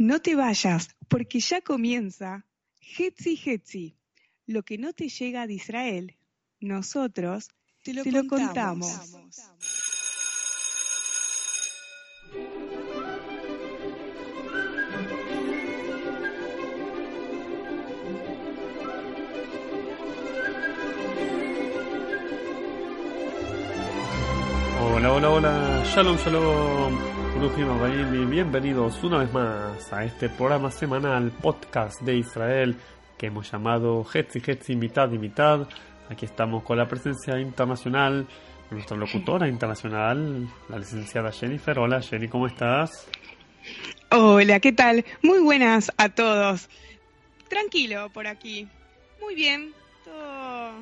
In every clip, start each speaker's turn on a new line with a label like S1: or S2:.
S1: No te vayas, porque ya comienza Hetzi Hetzi. Lo que no te llega de Israel, nosotros te lo, contamos.
S2: Hola, hola, hola, shalom, shalom, y bienvenidos una vez más a este programa semanal, podcast de Israel, que hemos llamado Hetzi Hetzi mitad y mitad. Aquí estamos con la presencia internacional, nuestra locutora internacional, la licenciada Jennifer. Hola Jenny, ¿cómo estás?
S1: Hola, ¿qué tal? Muy buenas a todos. Tranquilo por aquí. Muy bien, todo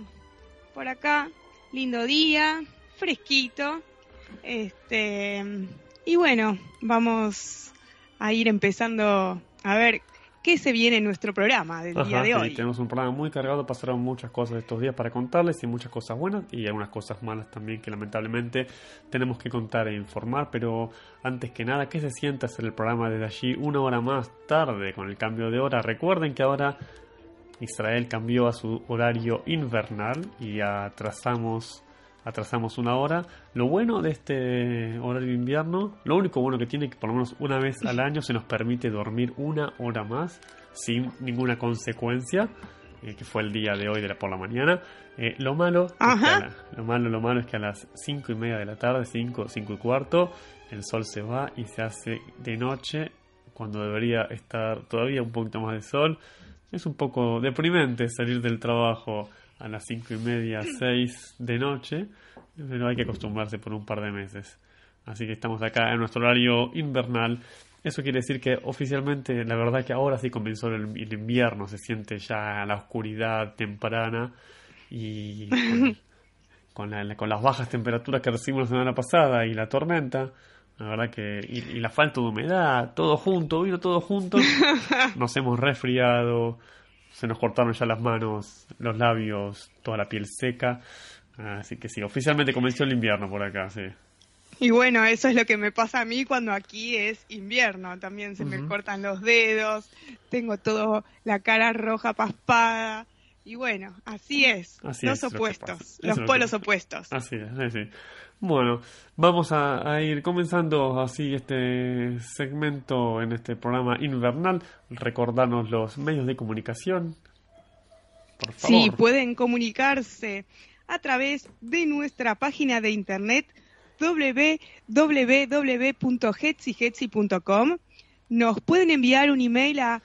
S1: por acá. Lindo día, fresquito. Este, y bueno, vamos a ir empezando a ver qué se viene en nuestro programa del día de hoy.
S2: Tenemos un programa muy cargado, pasaron muchas cosas estos días para contarles y muchas cosas buenas y algunas cosas malas también que lamentablemente tenemos que contar e informar, pero antes que nada, ¿qué se siente hacer el programa desde allí una hora más tarde con el cambio de hora? Recuerden que ahora Israel cambió a su horario invernal y atrasamos atrasamos una hora. Lo bueno de este horario de invierno, lo único bueno que tiene es que por lo menos una vez al año se nos permite dormir una hora más sin ninguna consecuencia, eh, que fue el día de hoy de la, por la mañana. Eh, lo malo, lo malo, lo malo es que a las cinco y media de la tarde, cinco, cinco y cuarto, el sol se va y se hace de noche cuando debería estar todavía un poquito más de sol. Es un poco deprimente salir del trabajo a las cinco y media, seis de noche, pero hay que acostumbrarse por un par de meses. Así que estamos acá en nuestro horario invernal. Eso quiere decir que oficialmente, la verdad que ahora sí comenzó el, invierno, se siente ya la oscuridad temprana y con, con, las bajas temperaturas que recibimos la semana pasada y la tormenta, la verdad que, y, y la falta de humedad, todo junto, vino todo junto, nos hemos resfriado, se nos cortaron ya las manos, los labios, toda la piel seca. Así que sí, oficialmente comenzó el invierno por acá, sí.
S1: Y bueno, eso es lo que me pasa a mí cuando aquí es invierno. También se me cortan los dedos, tengo todo la cara roja paspada. Y bueno, así es. los opuestos, los polos opuestos.
S2: Así es, sí. Bueno, vamos a, ir comenzando así este segmento en este programa invernal. Recordarnos los medios de comunicación.
S1: Por favor. Sí, pueden comunicarse a través de nuestra página de internet www.hetsyhetsi.com. Nos pueden enviar un email a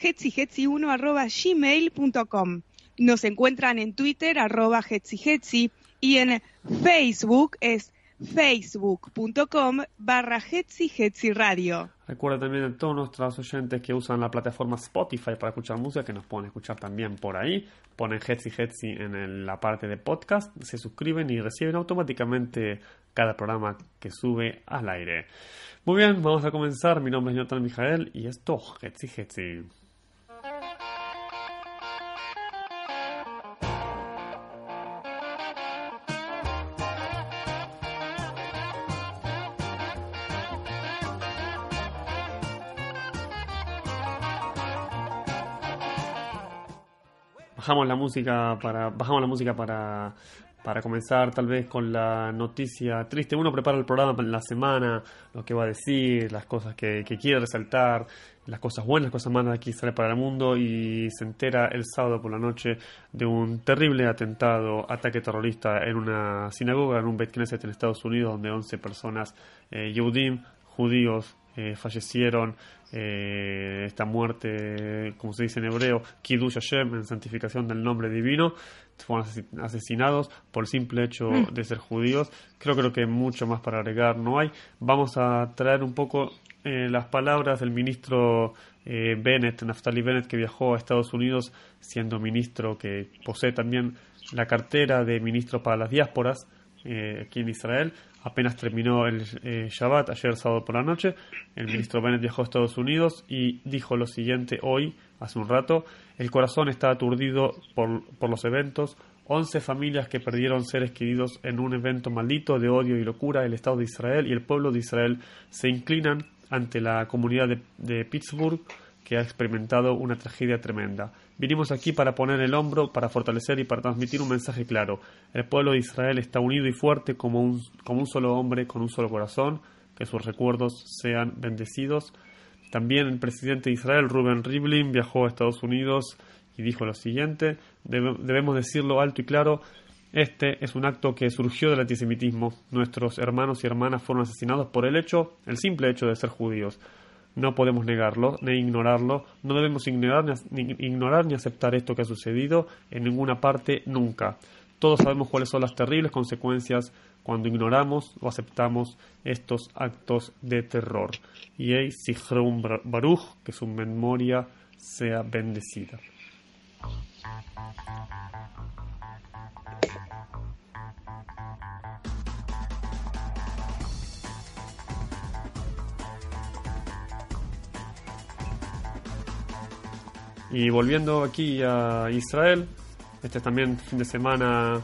S1: hetsyhetsi1.gmail.com. Nos encuentran en Twitter, arroba hetsyhetsi y en Facebook es facebook.com barra Radio.
S2: Recuerda también a todos nuestros oyentes que usan la plataforma Spotify para escuchar música, que nos pueden escuchar también por ahí. Ponen Hetzi Hetzi en la parte de podcast, se suscriben y reciben automáticamente cada programa que sube al aire. Muy bien, vamos a comenzar. Mi nombre es Jonathan Mijael y esto Hetzi Hetzi. Bajamos la música para bajamos la música para para comenzar tal vez con la noticia triste. Uno prepara el programa en la semana, lo que va a decir, las cosas que, quiere resaltar, las cosas buenas, las cosas malas que sale para el mundo y se entera el sábado por la noche de un terrible atentado, ataque terrorista en una sinagoga, en un Beit Knesset en Estados Unidos, donde 11 personas, eh, Yehudim, judíos, eh, fallecieron eh, esta muerte, como se dice en hebreo, Kiddush Hashem, en santificación del nombre divino, fueron asesinados por el simple hecho mm. de ser judíos. Creo, creo que mucho más para agregar no hay. Vamos a traer un poco eh, las palabras del ministro Bennett, Naftali Bennett, que viajó a Estados Unidos siendo ministro que posee también la cartera de ministro para las diásporas aquí en Israel apenas terminó el eh, Shabbat, ayer sábado por la noche, el ministro Bennett viajó a Estados Unidos y dijo lo siguiente hoy, hace un rato, el corazón está aturdido por, por los eventos, 11 familias que perdieron seres queridos en un evento maldito de odio y locura, el Estado de Israel y el pueblo de Israel se inclinan ante la comunidad de, Pittsburgh que ha experimentado una tragedia tremenda. Vinimos aquí para poner el hombro, para fortalecer y para transmitir un mensaje claro. El pueblo de Israel está unido y fuerte como un, como un solo hombre, con un solo corazón. Que sus recuerdos sean bendecidos. También el presidente de Israel, Ruben Rivlin, viajó a Estados Unidos y dijo lo siguiente, debemos decirlo alto y claro, este es un acto que surgió del antisemitismo. Nuestros hermanos y hermanas fueron asesinados por el hecho, el simple hecho de ser judíos. No podemos negarlo ni ignorarlo. No debemos ignorar ni, ignorar ni aceptar esto que ha sucedido en ninguna parte nunca. Todos sabemos cuáles son las terribles consecuencias cuando ignoramos o aceptamos estos actos de terror. Y Sichrum Baruch, que su memoria sea bendecida. Y volviendo aquí a Israel, este también fin de semana,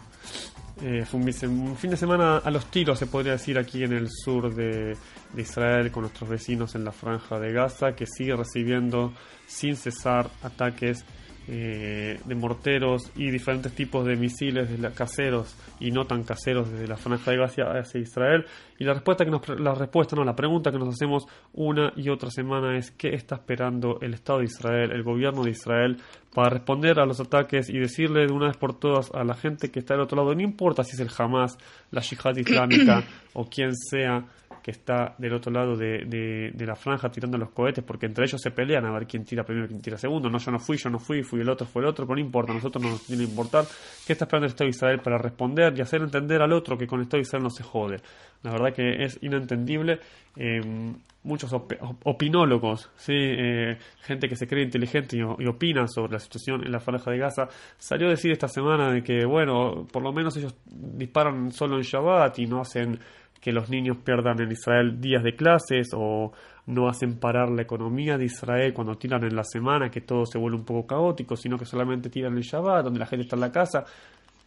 S2: eh, fue un, fin de semana a los tiros, se podría decir, aquí en el sur de, de Israel, con nuestros vecinos en la franja de Gaza, que sigue recibiendo sin cesar ataques eh, de morteros y diferentes tipos de misiles de caseros y no tan caseros desde la franja de Gaza hacia Israel. Y la respuesta que nos, la respuesta no, la pregunta que nos hacemos una y otra semana es qué está esperando el Estado de Israel, el gobierno de Israel, para responder a los ataques y decirle de una vez por todas a la gente que está del otro lado, no importa si es el Hamas, la Yihad Islámica o quien sea, que está del otro lado de, de, la franja tirando los cohetes, porque entre ellos se pelean a ver quién tira primero quién tira segundo. No, yo no fui, yo no fui, fui el otro, fue el otro, pero no importa, a nosotros no nos tiene que importar. ¿Qué está esperando el Estado de Israel para responder y hacer entender al otro que con el Estado de Israel no se jode? La verdad que es inentendible. Eh, muchos opinólogos, ¿sí? Eh, gente que se cree inteligente y, y, opina sobre la situación en la franja de Gaza, salió a decir esta semana de que, bueno, por lo menos ellos disparan solo en Shabbat y no hacen que los niños pierdan en Israel días de clases o no hacen parar la economía de Israel cuando tiran en la semana, que todo se vuelve un poco caótico, sino que solamente tiran el Shabbat, donde la gente está en la casa.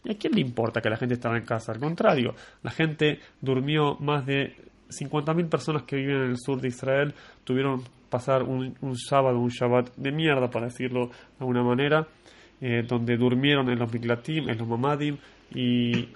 S2: ¿Y a quién le importa que la gente esté en casa? Al contrario, la gente durmió más de 50.000 personas que viven en el sur de Israel, tuvieron pasar un, un sábado, un Shabbat de mierda, para decirlo de alguna manera, eh, donde durmieron en los Miklatim, en los Mamadim, y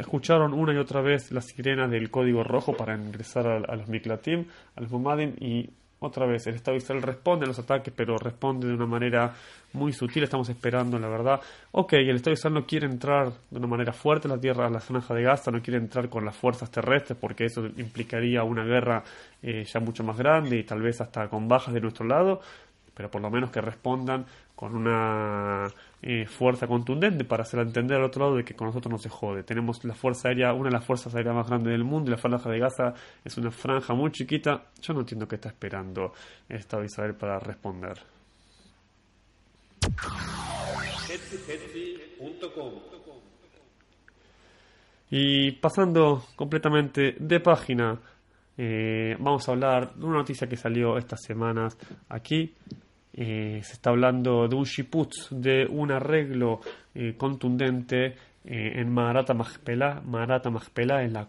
S2: escucharon una y otra vez la sirena del código rojo para ingresar a, los Miklatim, a los Mumadim, y otra vez el Estado de Israel responde a los ataques, pero responde de una manera muy sutil. Estamos esperando, la verdad. Ok, el Estado de Israel no quiere entrar de una manera fuerte a la tierra, a la franja de Gaza, no quiere entrar con las fuerzas terrestres, porque eso implicaría una guerra eh, ya mucho más grande y tal vez hasta con bajas de nuestro lado pero por lo menos que respondan con una eh, fuerza contundente para hacer entender al otro lado de que con nosotros no se jode. Tenemos la fuerza aérea, una de las fuerzas aéreas más grandes del mundo, y la franja de Gaza es una franja muy chiquita. Yo no entiendo qué está esperando el Estado de Israel para responder. Y pasando completamente de página, eh, vamos a hablar de una noticia que salió estas semanas aquí eh, se está hablando de un shiputz, de un arreglo eh, contundente eh, en Maharata Machpelah. Maharata Machpelah es la,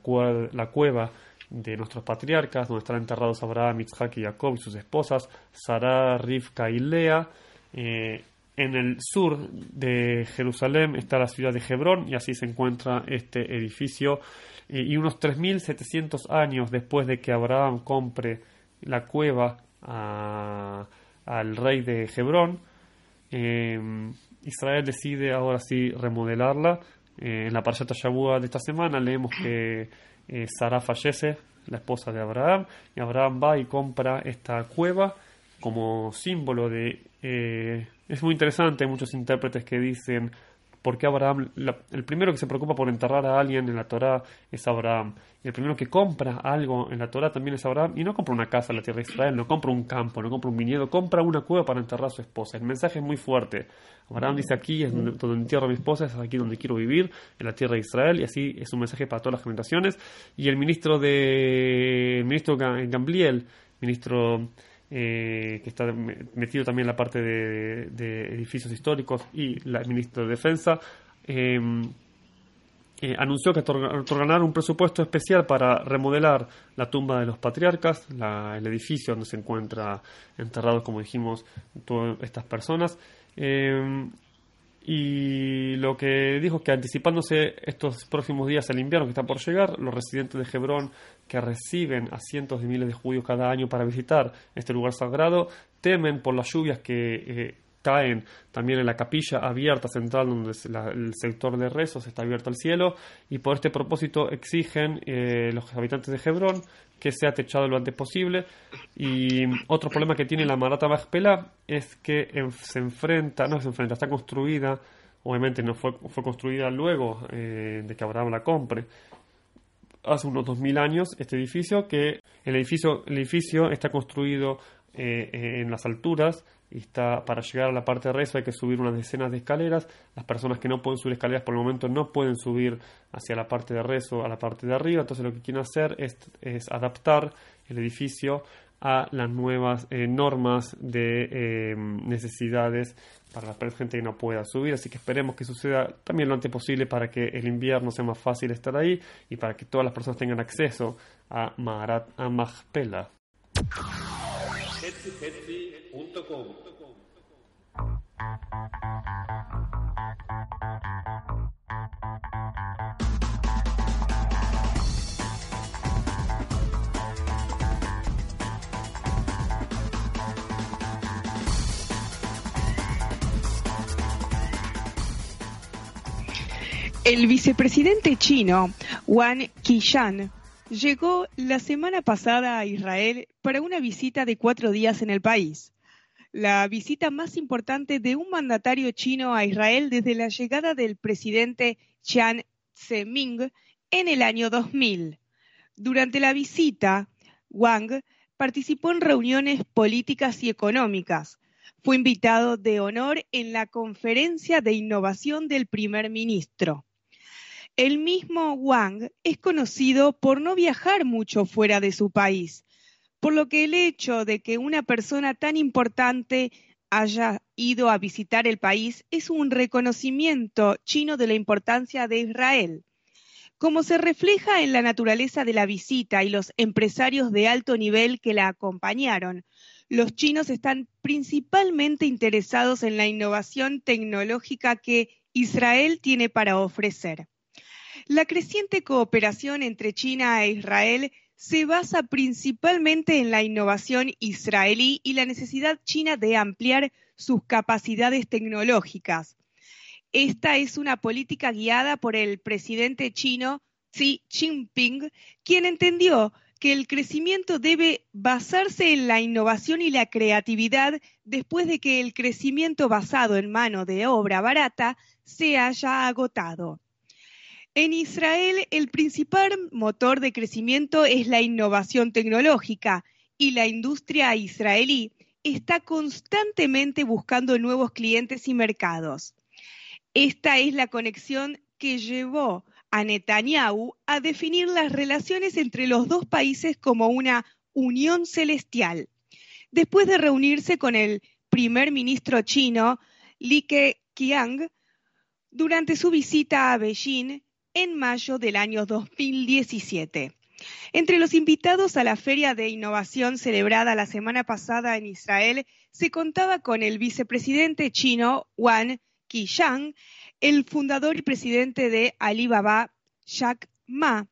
S2: la cueva de nuestros patriarcas, donde están enterrados Abraham, Isaac y Jacob y sus esposas, Sarah, Rivka y Lea. en el sur de Jerusalén está la ciudad de Hebrón y así se encuentra este edificio. y unos 3.700 años después de que Abraham compre la cueva a al rey de Hebrón. Eh, Israel decide ahora sí remodelarla. Eh, en la Parashata Shabua de esta semana leemos que eh, Sara fallece, la esposa de Abraham, y Abraham va y compra esta cueva como símbolo de... es muy interesante, hay muchos intérpretes que dicen porque Abraham, el primero que se preocupa por enterrar a alguien en la Torah es Abraham. Y el primero que compra algo en la Torah también es Abraham. Y no compra una casa en la tierra de Israel, no compra un campo, no compra un viñedo, compra una cueva para enterrar a su esposa. El mensaje es muy fuerte. Abraham dice aquí es donde, entierro a mi esposa, es aquí donde quiero vivir, en la tierra de Israel. Y así es un mensaje para todas las generaciones. Y el ministro de el ministro Gambliel, ministro eh, que está metido también en la parte de, edificios históricos y la, el ministro de Defensa, em, eh, anunció que otorgará un presupuesto especial para remodelar la tumba de los patriarcas, el edificio donde se encuentran enterrados, como dijimos, todas estas personas. Eh, y lo que dijo es que anticipándose estos próximos días al invierno que está por llegar, los residentes de Hebrón que reciben a cientos de miles de judíos cada año para visitar este lugar sagrado temen por las lluvias que eh, caen también en la capilla abierta central donde el sector de rezos está abierto al cielo y por este propósito exigen eh, los habitantes de Hebrón que sea techado lo antes posible. Y otro problema que tiene la Marata Bajpela es que se enfrenta, no se enfrenta, está construida obviamente no fue, fue construida luego eh, de que Abraham la compre hace unos 2000 años este edificio que el edificio, el edificio está construido eh, en las alturas está para llegar a la parte de rezo hay que subir unas decenas de escaleras. Las personas que no pueden subir escaleras por el momento no pueden subir hacia la parte de rezo, a la parte de arriba. Entonces lo que quieren hacer es, adaptar el edificio a las nuevas eh, normas de eh, necesidades para la gente que no pueda subir. Así que esperemos que suceda también lo antes posible para que el invierno sea más fácil estar ahí y para que todas las personas tengan acceso a Maharat a
S1: El vicepresidente chino, Wang Qishan, llegó la semana pasada a Israel para una visita de cuatro días en el país, la visita más importante de un mandatario chino a Israel desde la llegada del presidente Chiang Zemin en el año 2000. Durante la visita, Wang participó en reuniones políticas y económicas. Fue invitado de honor en la conferencia de innovación del primer ministro. El mismo Wang es conocido por no viajar mucho fuera de su país, por lo que el hecho de que una persona tan importante haya ido a visitar el país es un reconocimiento chino de la importancia de Israel. Como se refleja en la naturaleza de la visita y los empresarios de alto nivel que la acompañaron, los chinos están principalmente interesados en la innovación tecnológica que Israel tiene para ofrecer. La creciente cooperación entre China e Israel se basa principalmente en la innovación israelí y la necesidad china de ampliar sus capacidades tecnológicas. Esta es una política guiada por el presidente chino Xi Jinping, quien entendió que el crecimiento debe basarse en la innovación y la creatividad después de que el crecimiento basado en mano de obra barata se haya agotado. En Israel, el principal motor de crecimiento es la innovación tecnológica y la industria israelí está constantemente buscando nuevos clientes y mercados. Esta es la conexión que llevó a Netanyahu a definir las relaciones entre los dos países como una unión celestial. Después de reunirse con el primer ministro chino, Li Keqiang, durante su visita a Beijing, en mayo del año 2017. Entre los invitados a la Feria de Innovación celebrada la semana pasada en Israel se contaba con el vicepresidente chino Wang Qishan, el fundador y presidente de Alibaba, Jack Ma,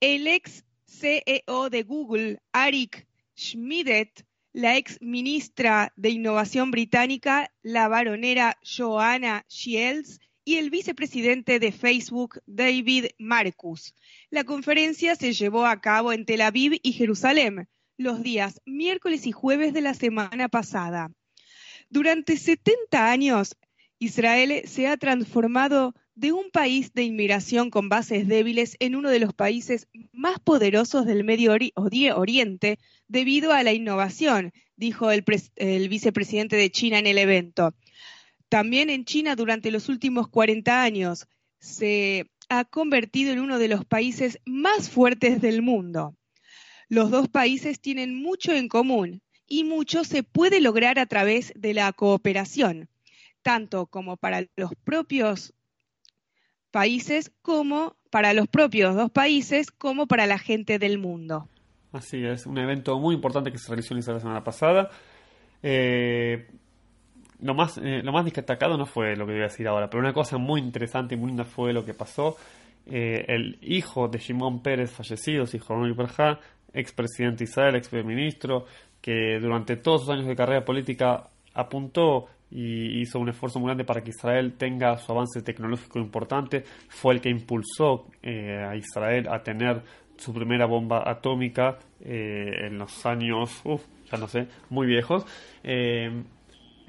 S1: el ex CEO de Google, Arik Schmidt, la ex ministra de Innovación británica, la baronera Joanna Shields, y el vicepresidente de Facebook, David Marcus. La conferencia se llevó a cabo en Tel Aviv y Jerusalén los días miércoles y jueves de la semana pasada. Durante 70 años, Israel se ha transformado de un país de inmigración con bases débiles en uno de los países más poderosos del Medio Oriente debido a la innovación, dijo el, el vicepresidente de China en el evento. También en China durante los últimos 40 años se ha convertido en uno de los países más fuertes del mundo. Los dos países tienen mucho en común y mucho se puede lograr a través de la cooperación, tanto como para los propios países como para los propios dos países como para la gente del mundo.
S2: Así es, un evento muy importante que se realizó en la semana pasada. Eh, lo más, eh, lo más destacado no fue lo que voy a decir ahora, pero una cosa muy interesante y muy linda fue lo que pasó. Eh, el hijo de Shimon Pérez fallecido, de ex expresidente de Israel, ex ministro, que durante todos sus años de carrera política apuntó y hizo un esfuerzo muy grande para que Israel tenga su avance tecnológico importante, fue el que impulsó eh, a Israel a tener su primera bomba atómica en los años, ya no sé, muy viejos.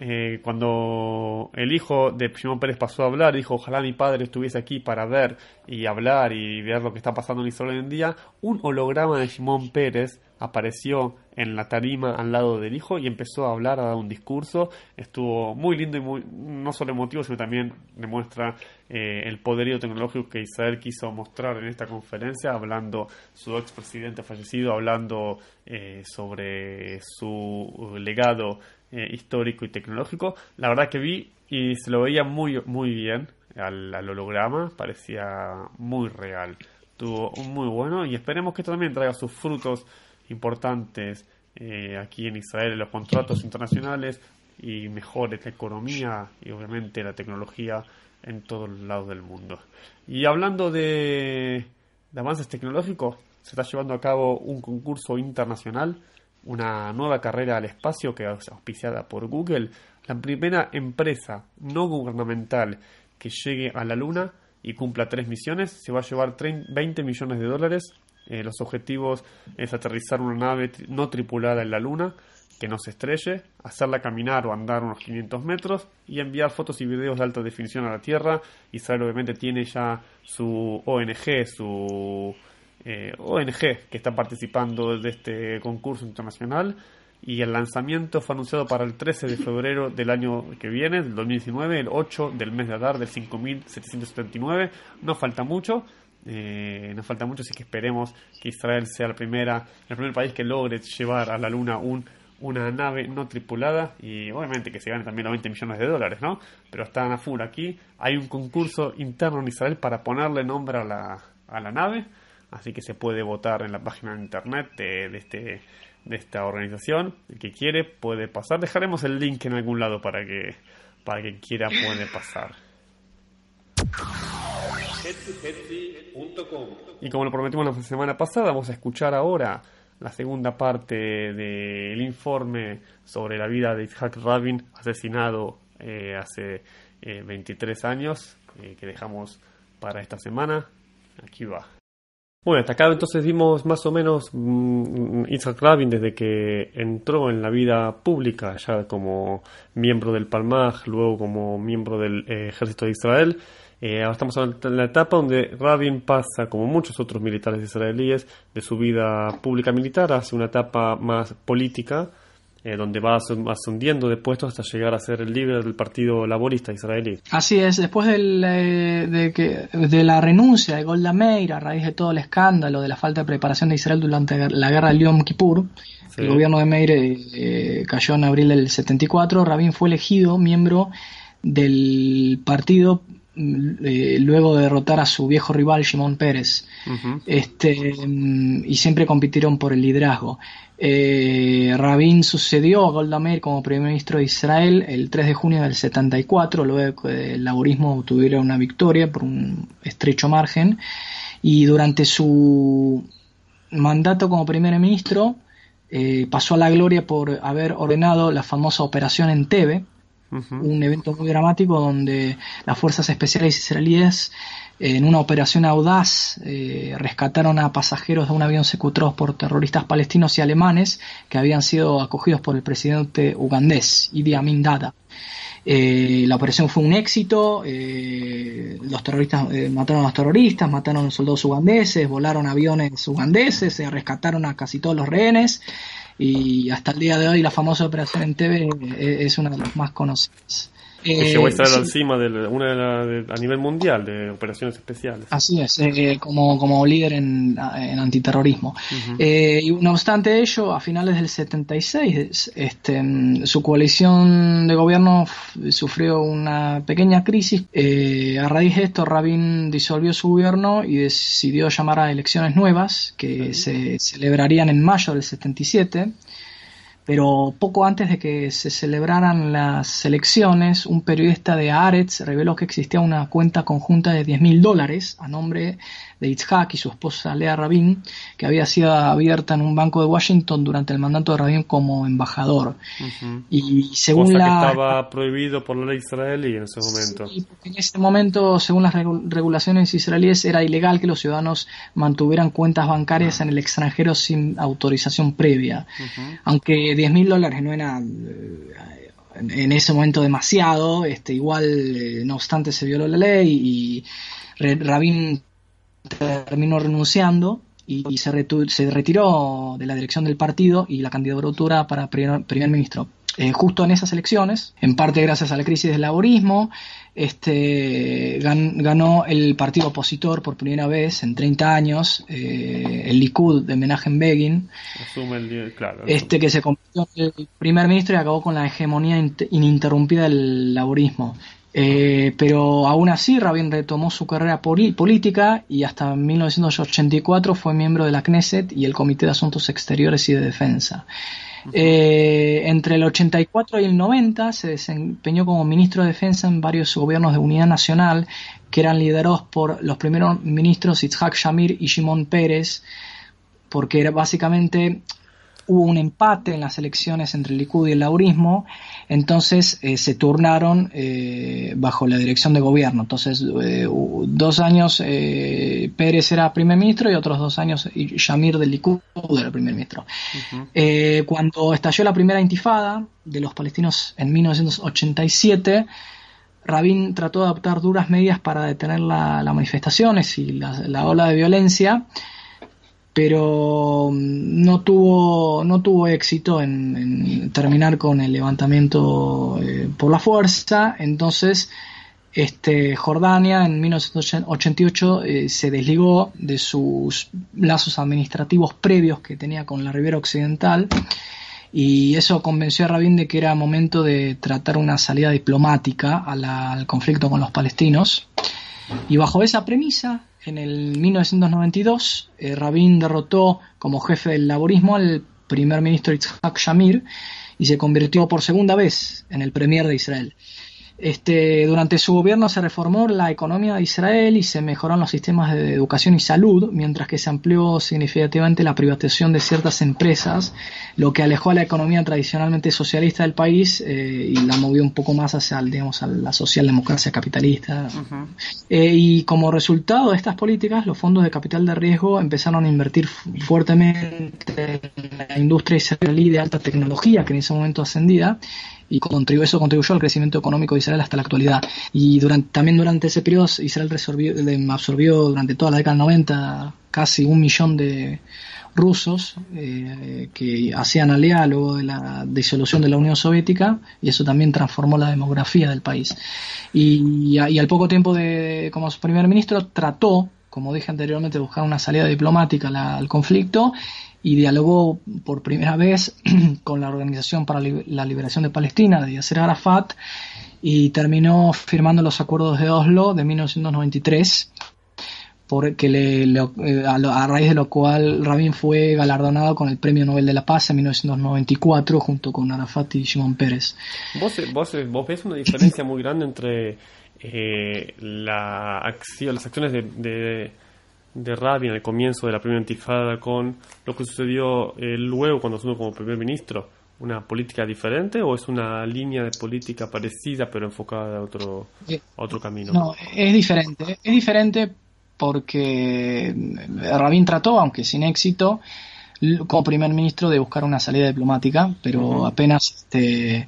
S2: Eh, cuando el hijo de Simón Pérez pasó a hablar, dijo, ojalá mi padre estuviese aquí para ver y hablar y ver lo que está pasando en Israel hoy en día, un holograma de Simón Pérez apareció en la tarima al lado del hijo y empezó a hablar, a dar un discurso. Estuvo muy lindo y muy, no solo emotivo, sino también demuestra eh, el poderío tecnológico que Israel quiso mostrar en esta conferencia, hablando su expresidente fallecido, hablando eh, sobre su legado eh, histórico y tecnológico. La verdad que vi y se lo veía muy, muy bien al, holograma, parecía muy real. Tuvo un muy bueno y esperemos que también traiga sus frutos importantes eh, aquí en Israel en los contratos internacionales y mejore la economía y obviamente la tecnología en todos lados del mundo. Y hablando de, de avances tecnológicos, se está llevando a cabo un concurso internacional una nueva carrera al espacio que es auspiciada por Google, la primera empresa no gubernamental que llegue a la Luna y cumpla tres misiones, se va a llevar 20 millones de dólares. Eh, los objetivos es aterrizar una nave no tripulada en la Luna, que no se estrelle, hacerla caminar o andar unos 500 metros y enviar fotos y videos de alta definición a la Tierra. Israel obviamente tiene ya su ONG, su eh, ONG que está participando de este concurso internacional y el lanzamiento fue anunciado para el 13 de febrero del año que viene, del 2019, el 8 del mes de Adar del 5779. No falta mucho, eh, falta mucho, así que esperemos que Israel sea la primera, el primer país que logre llevar a la Luna un, una nave no tripulada y obviamente que se gane también los 20 millones de dólares, ¿no? Pero están a full aquí. Hay un concurso interno en Israel para ponerle nombre a la, a la nave así que se puede votar en la página de internet de, este de esta organización. El que quiere puede pasar. Dejaremos el link en algún lado para que para quien quiera puede pasar. Y como lo prometimos la semana pasada vamos a escuchar ahora la segunda parte del informe sobre la vida de Isaac Rabin asesinado eh, hace 23 eh, años eh, que dejamos para esta semana. Aquí va bueno, hasta acá entonces vimos más o menos mmm, Isaac Rabin desde que entró en la vida pública, ya como miembro del Palmaj, luego como miembro del eh, Ejército de Israel. Eh, ahora estamos en la etapa donde Rabin pasa, como muchos otros militares israelíes, de su vida pública militar hacia una etapa más política, eh, donde va ascendiendo de puestos hasta llegar a ser el líder del Partido Laborista Israelí.
S3: Así es, después del, eh, de, que, de la renuncia de Golda Meir a raíz de todo el escándalo de la falta de preparación de Israel durante la guerra del Yom Kippur, el gobierno de Meir eh, cayó en abril del 74, Rabin fue elegido miembro del partido luego de derrotar a su viejo rival Shimon Pérez este, mm, y siempre compitieron por el liderazgo. Eh, Rabin sucedió a Golda Meir como primer ministro de Israel el 3 de junio del 74, luego que el laborismo tuviera una victoria por un estrecho margen, y durante su mandato como primer ministro eh, pasó a la gloria por haber ordenado la famosa operación en Tebe, un evento muy dramático donde las fuerzas especiales israelíes en una operación audaz eh, rescataron a pasajeros de un avión secuestrados por terroristas palestinos y alemanes que habían sido acogidos por el presidente ugandés Idi Amin Dada. Eh, la operación fue un éxito, eh, los terroristas mataron a los terroristas, mataron a los soldados ugandeses, volaron aviones ugandeses, se rescataron a casi todos los rehenes y hasta el día de hoy la famosa operación en TV es una de las más conocidas.
S2: Que llegó a estar encima de una a nivel mundial de operaciones especiales.
S3: Así es, eh, como, como líder en, en antiterrorismo. Eh, y no obstante ello, a finales del 76, este, su coalición de gobierno sufrió una pequeña crisis. Eh, a raíz de esto, Rabin disolvió su gobierno y decidió llamar a elecciones nuevas que se celebrarían en mayo del 77 pero poco antes de que se celebraran las elecciones, un periodista de Aretz reveló que existía una cuenta conjunta de 10.000 dólares a nombre de Itzhak y su esposa Lea Rabin, que había sido abierta en un banco de Washington durante el mandato de Rabin como embajador. Y según la...
S2: que estaba prohibido por la ley israelí en ese momento.
S3: Sí, porque en ese momento, según las regulaciones israelíes, era ilegal que los ciudadanos mantuvieran cuentas bancarias en el extranjero sin autorización previa. Aunque 10.000 dólares no era eh, en ese momento demasiado, este, igual, eh, no obstante, se violó la ley y Rabin terminó renunciando y, se, se, retiró de la dirección del partido y la candidatura para primer, primer ministro. Eh, justo en esas elecciones, en parte gracias a la crisis del laborismo, este, ganó el partido opositor por primera vez en 30 años, eh, el Likud de Menachem Begin, este, que se convirtió en el primer ministro y acabó con la hegemonía ininterrumpida del laborismo. Eh, pero aún así Rabin retomó su carrera política y hasta 1984 fue miembro de la Knesset y el Comité de Asuntos Exteriores y de Defensa. Eh, entre el 84 y el 90 se desempeñó como ministro de Defensa en varios gobiernos de unidad nacional que eran liderados por los primeros ministros Itzhak Shamir y Shimon Pérez, porque era básicamente hubo un empate en las elecciones entre el Likud y el Laurismo, entonces eh, se turnaron eh, bajo la dirección de gobierno. Entonces, eh, dos años Pérez era primer ministro y otros dos años Shamir del Likud era primer ministro. cuando estalló la primera intifada de los palestinos en 1987, Rabin trató de adoptar duras medidas para detener las manifestaciones y la ola de violencia pero mm, no tuvo, no tuvo éxito en, terminar con el levantamiento eh, por la fuerza, entonces este, Jordania en 1988 eh, se desligó de sus lazos administrativos previos que tenía con la Ribera Occidental y eso convenció a Rabin de que era momento de tratar una salida diplomática al conflicto con los palestinos. Y bajo esa premisa, en el 1992, eh, Rabin derrotó como jefe del laborismo al primer ministro Yitzhak Shamir y se convirtió por segunda vez en el premier de Israel. Este, durante su gobierno se reformó la economía de Israel y se mejoraron los sistemas de educación y salud, mientras que se amplió significativamente la privatización de ciertas empresas, lo que alejó a la economía tradicionalmente socialista del país eh, y la movió un poco más hacia digamos, a la socialdemocracia capitalista. Eh, y como resultado de estas políticas, los fondos de capital de riesgo empezaron a invertir fuertemente en la industria israelí de alta tecnología, que en ese momento ascendía, y contribuyó, eso contribuyó al crecimiento económico de Israel hasta la actualidad. Y durante, también durante ese periodo Israel resolvió, absorbió durante toda la década del 90 casi un millón de rusos eh, que hacían alea luego de la disolución de la Unión Soviética y eso también transformó la demografía del país. Y, y al poco tiempo de como primer ministro trató, como dije anteriormente, de buscar una salida diplomática al conflicto y dialogó por primera vez con la Organización para la Liberación de Palestina de Yasser Arafat y terminó firmando los acuerdos de Oslo de 1993 porque le, eh, a, raíz de lo cual Rabin fue galardonado con el Premio Nobel de la Paz en 1994 junto con Arafat y Shimon Pérez.
S2: ¿Vos, vos, vos ves una diferencia muy grande entre eh, la acción, las acciones de Rabin al comienzo de la primera intifada con lo que sucedió eh, luego cuando asumió como primer ministro? ¿Una política diferente o es una línea de política parecida pero enfocada a otro, otro camino?
S3: No, es diferente. Es diferente porque Rabin trató, aunque sin éxito, como primer ministro de buscar una salida diplomática, pero apenas este,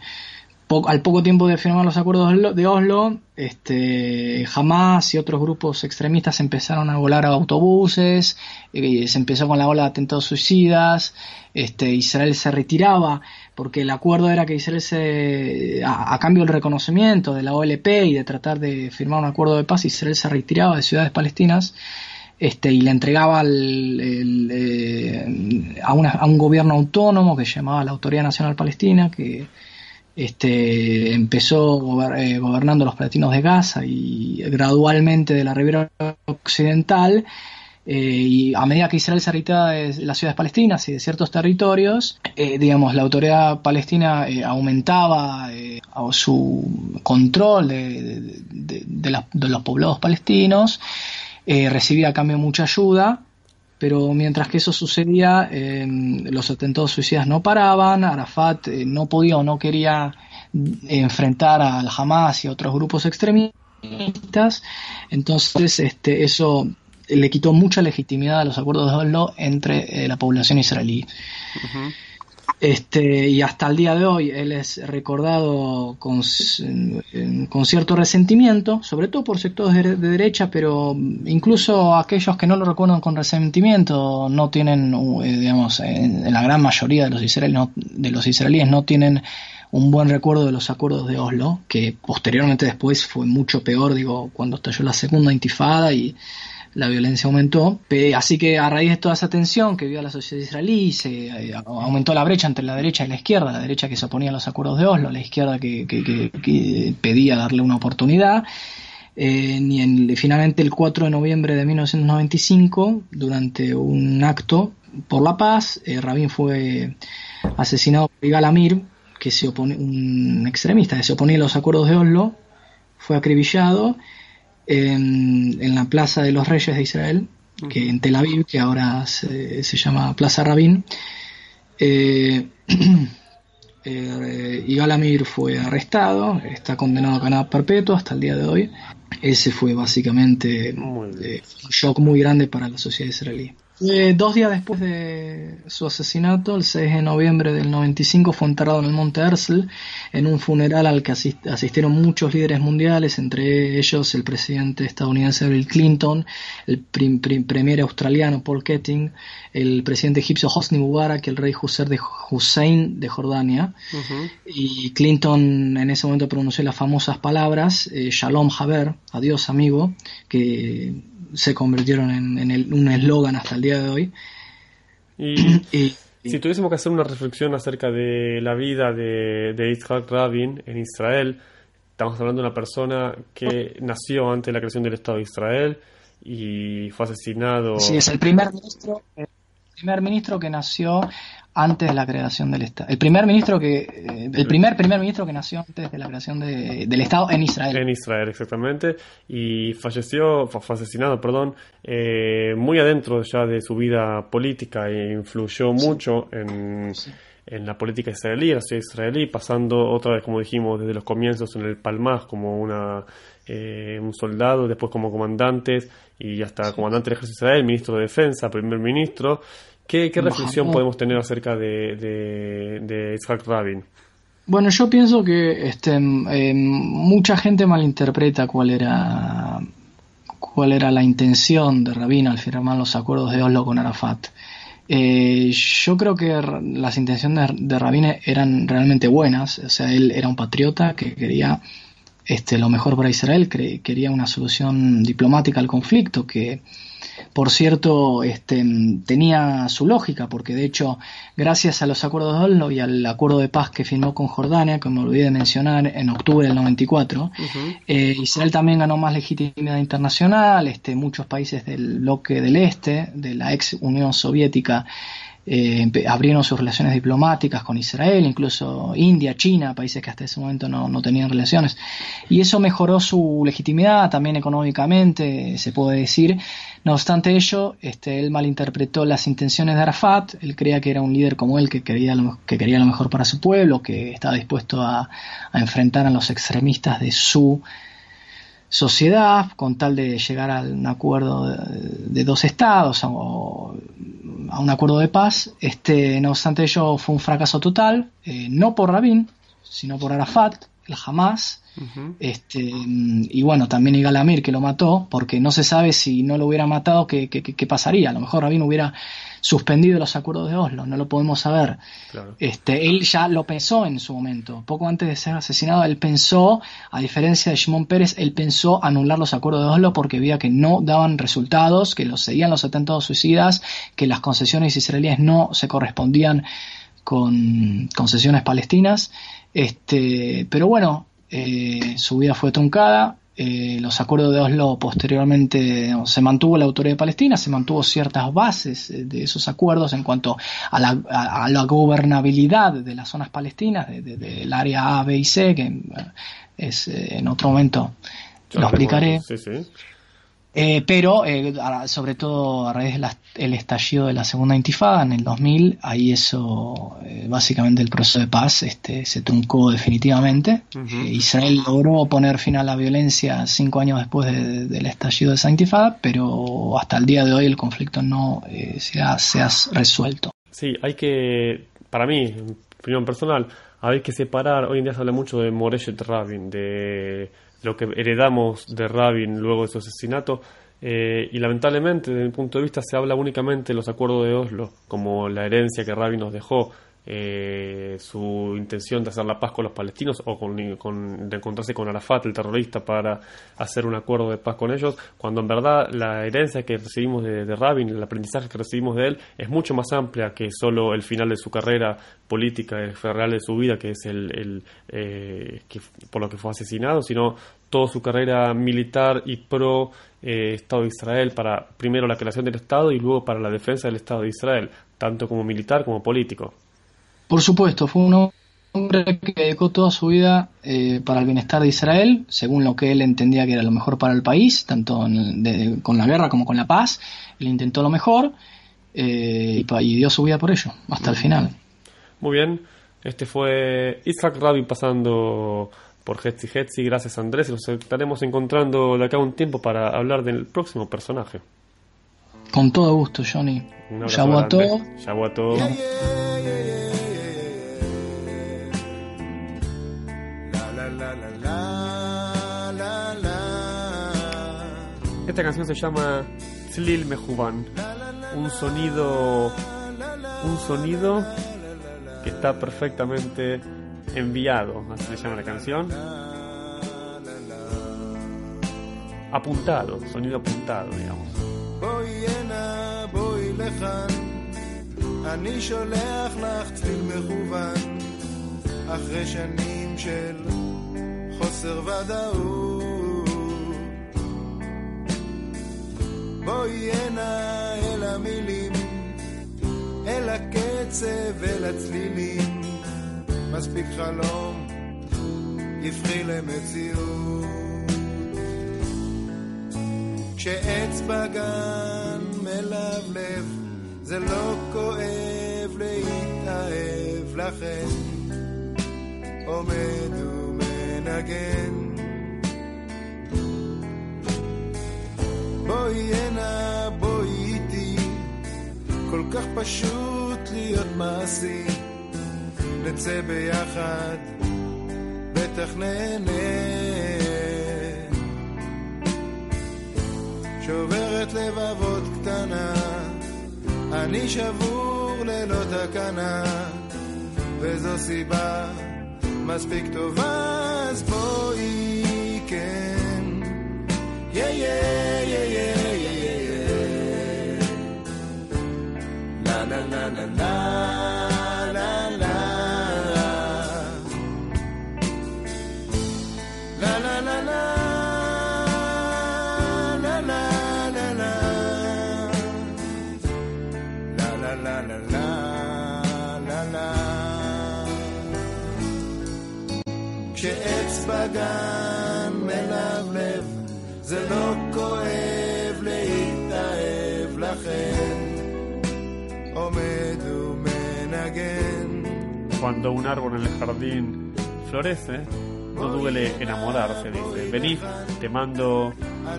S3: al poco tiempo de firmar los acuerdos de Oslo, este, Hamas y otros grupos extremistas empezaron a volar a autobuses, eh, se empezó con la ola de atentados suicidas, este, Israel se retiraba porque el acuerdo era que Israel se, a, cambio del reconocimiento de la OLP y de tratar de firmar un acuerdo de paz, Israel se retiraba de ciudades palestinas este, y le entregaba eh, a, a, un gobierno autónomo que se llamaba la Autoridad Nacional Palestina, que este, empezó eh, gobernando los palestinos de Gaza y gradualmente de la ribera occidental eh, y a medida que Israel se retiraba de las ciudades palestinas y de ciertos territorios, eh, digamos, la autoridad palestina eh, aumentaba su control de, los poblados palestinos, recibía a cambio mucha ayuda, pero mientras que eso sucedía, los atentados suicidas no paraban, Arafat no podía o no quería enfrentar al Hamas y a otros grupos extremistas, entonces este, eso le quitó mucha legitimidad a los acuerdos de Oslo entre eh, la población israelí. Este, y hasta el día de hoy él es recordado con, con cierto resentimiento, sobre todo por sectores de, derecha, pero incluso aquellos que no lo recuerdan con resentimiento no tienen, eh, digamos, en, la gran mayoría de los, israelíes, de los israelíes no tienen un buen recuerdo de los acuerdos de Oslo, que posteriormente después fue mucho peor, digo, cuando estalló la segunda intifada y la violencia aumentó. Así que a raíz de toda esa tensión que vio la sociedad israelí, se eh, aumentó la brecha entre la derecha y la izquierda, la derecha que se oponía a los acuerdos de Oslo, la izquierda que, pedía darle una oportunidad. Eh, y finalmente el 4 de noviembre de 1995, durante un acto por la paz, eh, Rabin fue asesinado por Igal Amir, que se opone, un extremista que se oponía a los acuerdos de Oslo, fue acribillado en, la Plaza de los Reyes de Israel, que en Tel Aviv, que ahora se, llama Plaza Rabin. Eh, eh fue arrestado, está condenado a cadena perpetua hasta el día de hoy. Ese fue básicamente eh, un shock muy grande para la sociedad israelí. Eh, dos días después de su asesinato, el 6 de noviembre del 95, fue enterrado en el Monte Herzl en un funeral al que asistieron muchos líderes mundiales, entre ellos el presidente estadounidense Bill Clinton, el premier australiano Paul Keating, el presidente egipcio Hosni Mubarak el rey Hussein de Jordania. Y Clinton en ese momento pronunció las famosas palabras eh, Shalom Haber, adiós amigo, que se convirtieron en, un eslogan hasta el día de hoy.
S2: Y, si tuviésemos que hacer una reflexión acerca de la vida de, de Yitzhak Rabin en Israel, estamos hablando de una persona que nació antes de la creación del Estado de Israel y fue asesinado.
S3: Sí, es el primer ministro, el primer ministro que nació antes de la creación del Estado. El primer ministro que eh, el primer primer ministro que nació antes de la creación del Estado en Israel.
S2: En Israel, exactamente. Y falleció, fue asesinado, perdón, eh, muy adentro ya de su vida política e influyó mucho en, en la política israelí, la ciudad israelí, pasando otra vez, como dijimos, desde los comienzos en el Palmaz como una eh, un soldado, después como comandantes y hasta comandante del ejército de Israel, ministro de defensa, primer ministro ¿Qué, reflexión podemos tener acerca de, de, Isaac Rabin?
S3: Bueno, yo pienso que este, mucha gente malinterpreta cuál era cuál era la intención de Rabin al firmar los acuerdos de Oslo con Arafat. Eh, yo creo que las intenciones de, Rabin eran realmente buenas. O sea, él era un patriota que quería este, lo mejor para Israel, quería una solución diplomática al conflicto que por cierto, este, tenía su lógica, porque de hecho, gracias a los acuerdos de Oslo y al acuerdo de paz que firmó con Jordania, que me olvidé de mencionar, en octubre del 94, eh, Israel también ganó más legitimidad internacional, este, muchos países del bloque del este, de la ex Unión Soviética, eh, abrieron sus relaciones diplomáticas con Israel, incluso India, China, países que hasta ese momento no, tenían relaciones. Y eso mejoró su legitimidad también económicamente, se puede decir. No obstante ello, este, él malinterpretó las intenciones de Arafat, él creía que era un líder como él que quería lo, mejor para su pueblo, que estaba dispuesto a enfrentar a los extremistas de su sociedad con tal de llegar a un acuerdo de, dos estados o a un acuerdo de paz. Este, no obstante ello fue un fracaso total, eh, no por Rabin, sino por Arafat, el Hamas, este, y bueno, también el Galamir que lo mató, porque no se sabe si no lo hubiera matado, qué, qué, pasaría. A lo mejor Rabin hubiera suspendido los acuerdos de Oslo, no lo podemos saber. Este, él ya lo pensó en su momento. Poco antes de ser asesinado, él pensó, a diferencia de Shimon Pérez, él pensó anular los acuerdos de Oslo porque veía que no daban resultados, que los seguían los atentados suicidas, que las concesiones israelíes no se correspondían con concesiones palestinas. Este, pero bueno, eh, su vida fue truncada. Eh, los acuerdos de Oslo posteriormente se mantuvo la autoridad palestina, se mantuvo ciertas bases eh, de esos acuerdos en cuanto a la, gobernabilidad de las zonas palestinas, del área A, B y C, que es en otro momento lo explicaré. Sí, sí. Eh, pero eh, sobre todo a raíz del estallido de la segunda intifada en el 2000, ahí eso, eh, básicamente el proceso de paz este, se truncó definitivamente. Israel logró poner fin a la violencia cinco años después del estallido de esa intifada, pero hasta el día de hoy el conflicto no se ha, se, ha, resuelto.
S4: Sí, hay que, para mí, opinión personal, hay que separar, hoy en día se habla mucho de Moreshet Rabin, de lo que heredamos de Rabin luego de su asesinato. Eh, y lamentablemente, desde mi punto de vista, se habla únicamente de los acuerdos de Oslo, como la herencia que Rabin nos dejó, eh, su intención de hacer la paz con los palestinos o con, de encontrarse con Arafat, el terrorista, para hacer un acuerdo de paz con ellos, cuando en verdad la herencia que recibimos de, Rabin, el aprendizaje que recibimos de él, es mucho más amplia que solo el final de su carrera política, el real de su vida, que es el, eh, que, por lo que fue asesinado, sino toda su carrera militar y pro eh, Estado de Israel para primero la creación del Estado y luego para la defensa del Estado de Israel, tanto como militar como político.
S3: Por supuesto, fue un hombre que dedicó toda su vida eh, para el bienestar de Israel, según lo que él entendía que era lo mejor para el país, tanto con la guerra como con la paz. Él intentó lo mejor eh, y, dio su vida por ello, hasta el final.
S4: Muy bien, este fue Isaac Rabin pasando por Hetzi Hetzi. Gracias Andrés y nos estaremos encontrando de acá un tiempo para hablar del próximo personaje.
S3: Con todo gusto, Johnny.
S4: Shabuato. Shabuato. Esta canción se llama Tzlil Mejuban, un sonido, un sonido que está perfectamente enviado, así se llama la canción. Apuntado, sonido apuntado, digamos. בואי הנה אל המילים, אל הקצב, אל הצלילים, מספיק חלום, יפחי למציאות. כשעץ בגן מלבלב, זה לא כואב להתאהב לכן, עומד ומנגן. בואי הנה, בואי איתי, כל כך פשוט להיות מעשי, נצא ביחד, בטח נהנה. שוברת לבבות קטנה, אני שבור ללא תקנה, וזו סיבה מספיק טובה, אז בואי כן. Yeah, yeah, yeah, la, la, la. La, la, la, la, la, la, la. כשעץ בגן מלבלב זה לא Cuando un árbol en el jardín florece, no duele enamorarse, dice. Vení, te mando,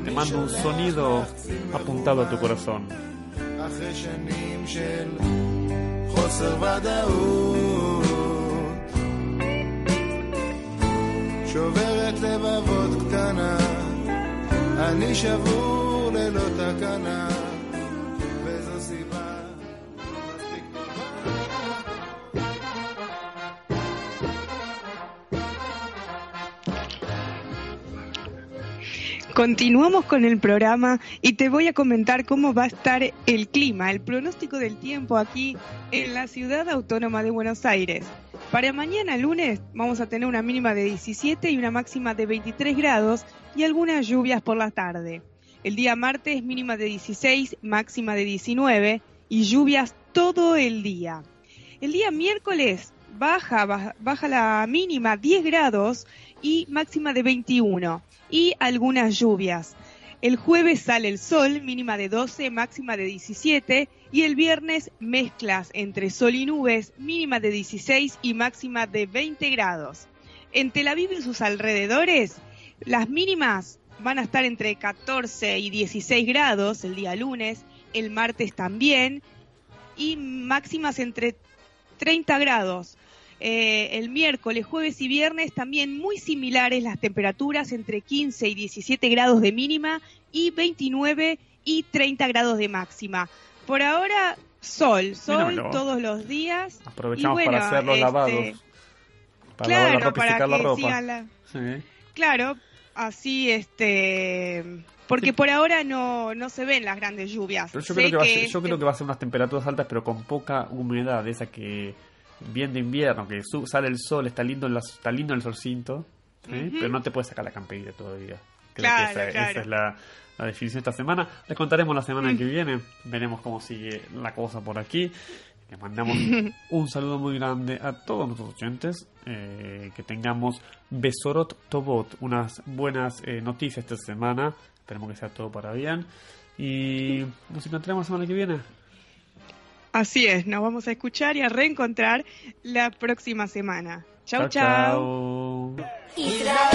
S4: te mando un sonido apuntado a tu corazón. שוברת לבבות קטנה, אני שבור ללא תקנה,
S1: Continuamos con el programa y te voy a comentar cómo va a estar el clima, el pronóstico del tiempo aquí en la ciudad autónoma de Buenos Aires. Para mañana lunes vamos a tener una mínima de 17 y una máxima de 23 grados y algunas lluvias por la tarde. El día martes mínima de 16, máxima de 19 y lluvias todo el día. El día miércoles baja, baja la mínima 10 grados y máxima de 21 y algunas lluvias. El jueves sale el sol, mínima de 12, máxima de 17, y el viernes mezclas entre sol y nubes, mínima de 16 y máxima de 20 grados. En Tel Aviv y sus alrededores, las mínimas van a estar entre 14 y 16 grados el día lunes, el martes también, y máximas entre 30 grados. Eh, el miércoles, jueves y viernes también muy similares las temperaturas entre 15 y 17 grados de mínima y 29 y 30 grados de máxima. Por ahora, sol, sol todos los días.
S2: Aprovechamos para hacer los este, lavados.
S1: Para claro, la ropa para la ropa. Claro, así este porque por ahora no, no se ven las grandes lluvias.
S2: yo, creo que, yo creo que va a ser unas temperaturas altas, pero con poca humedad, esa que bien de invierno, que sale el sol, está lindo, está lindo el solcinto, pero no te puedes sacar la camperita todavía. Creo que esa, es la, definición de esta semana. Les contaremos la semana que viene, veremos cómo sigue la cosa por aquí. Les mandamos un saludo muy grande a todos nuestros oyentes. Eh, que tengamos Besorot Tobot, unas buenas eh, noticias esta semana. Esperemos que sea todo para bien. Y nos encontramos la semana que viene.
S1: Así es, nos vamos a escuchar y a reencontrar la próxima semana. Chau, chau. chau.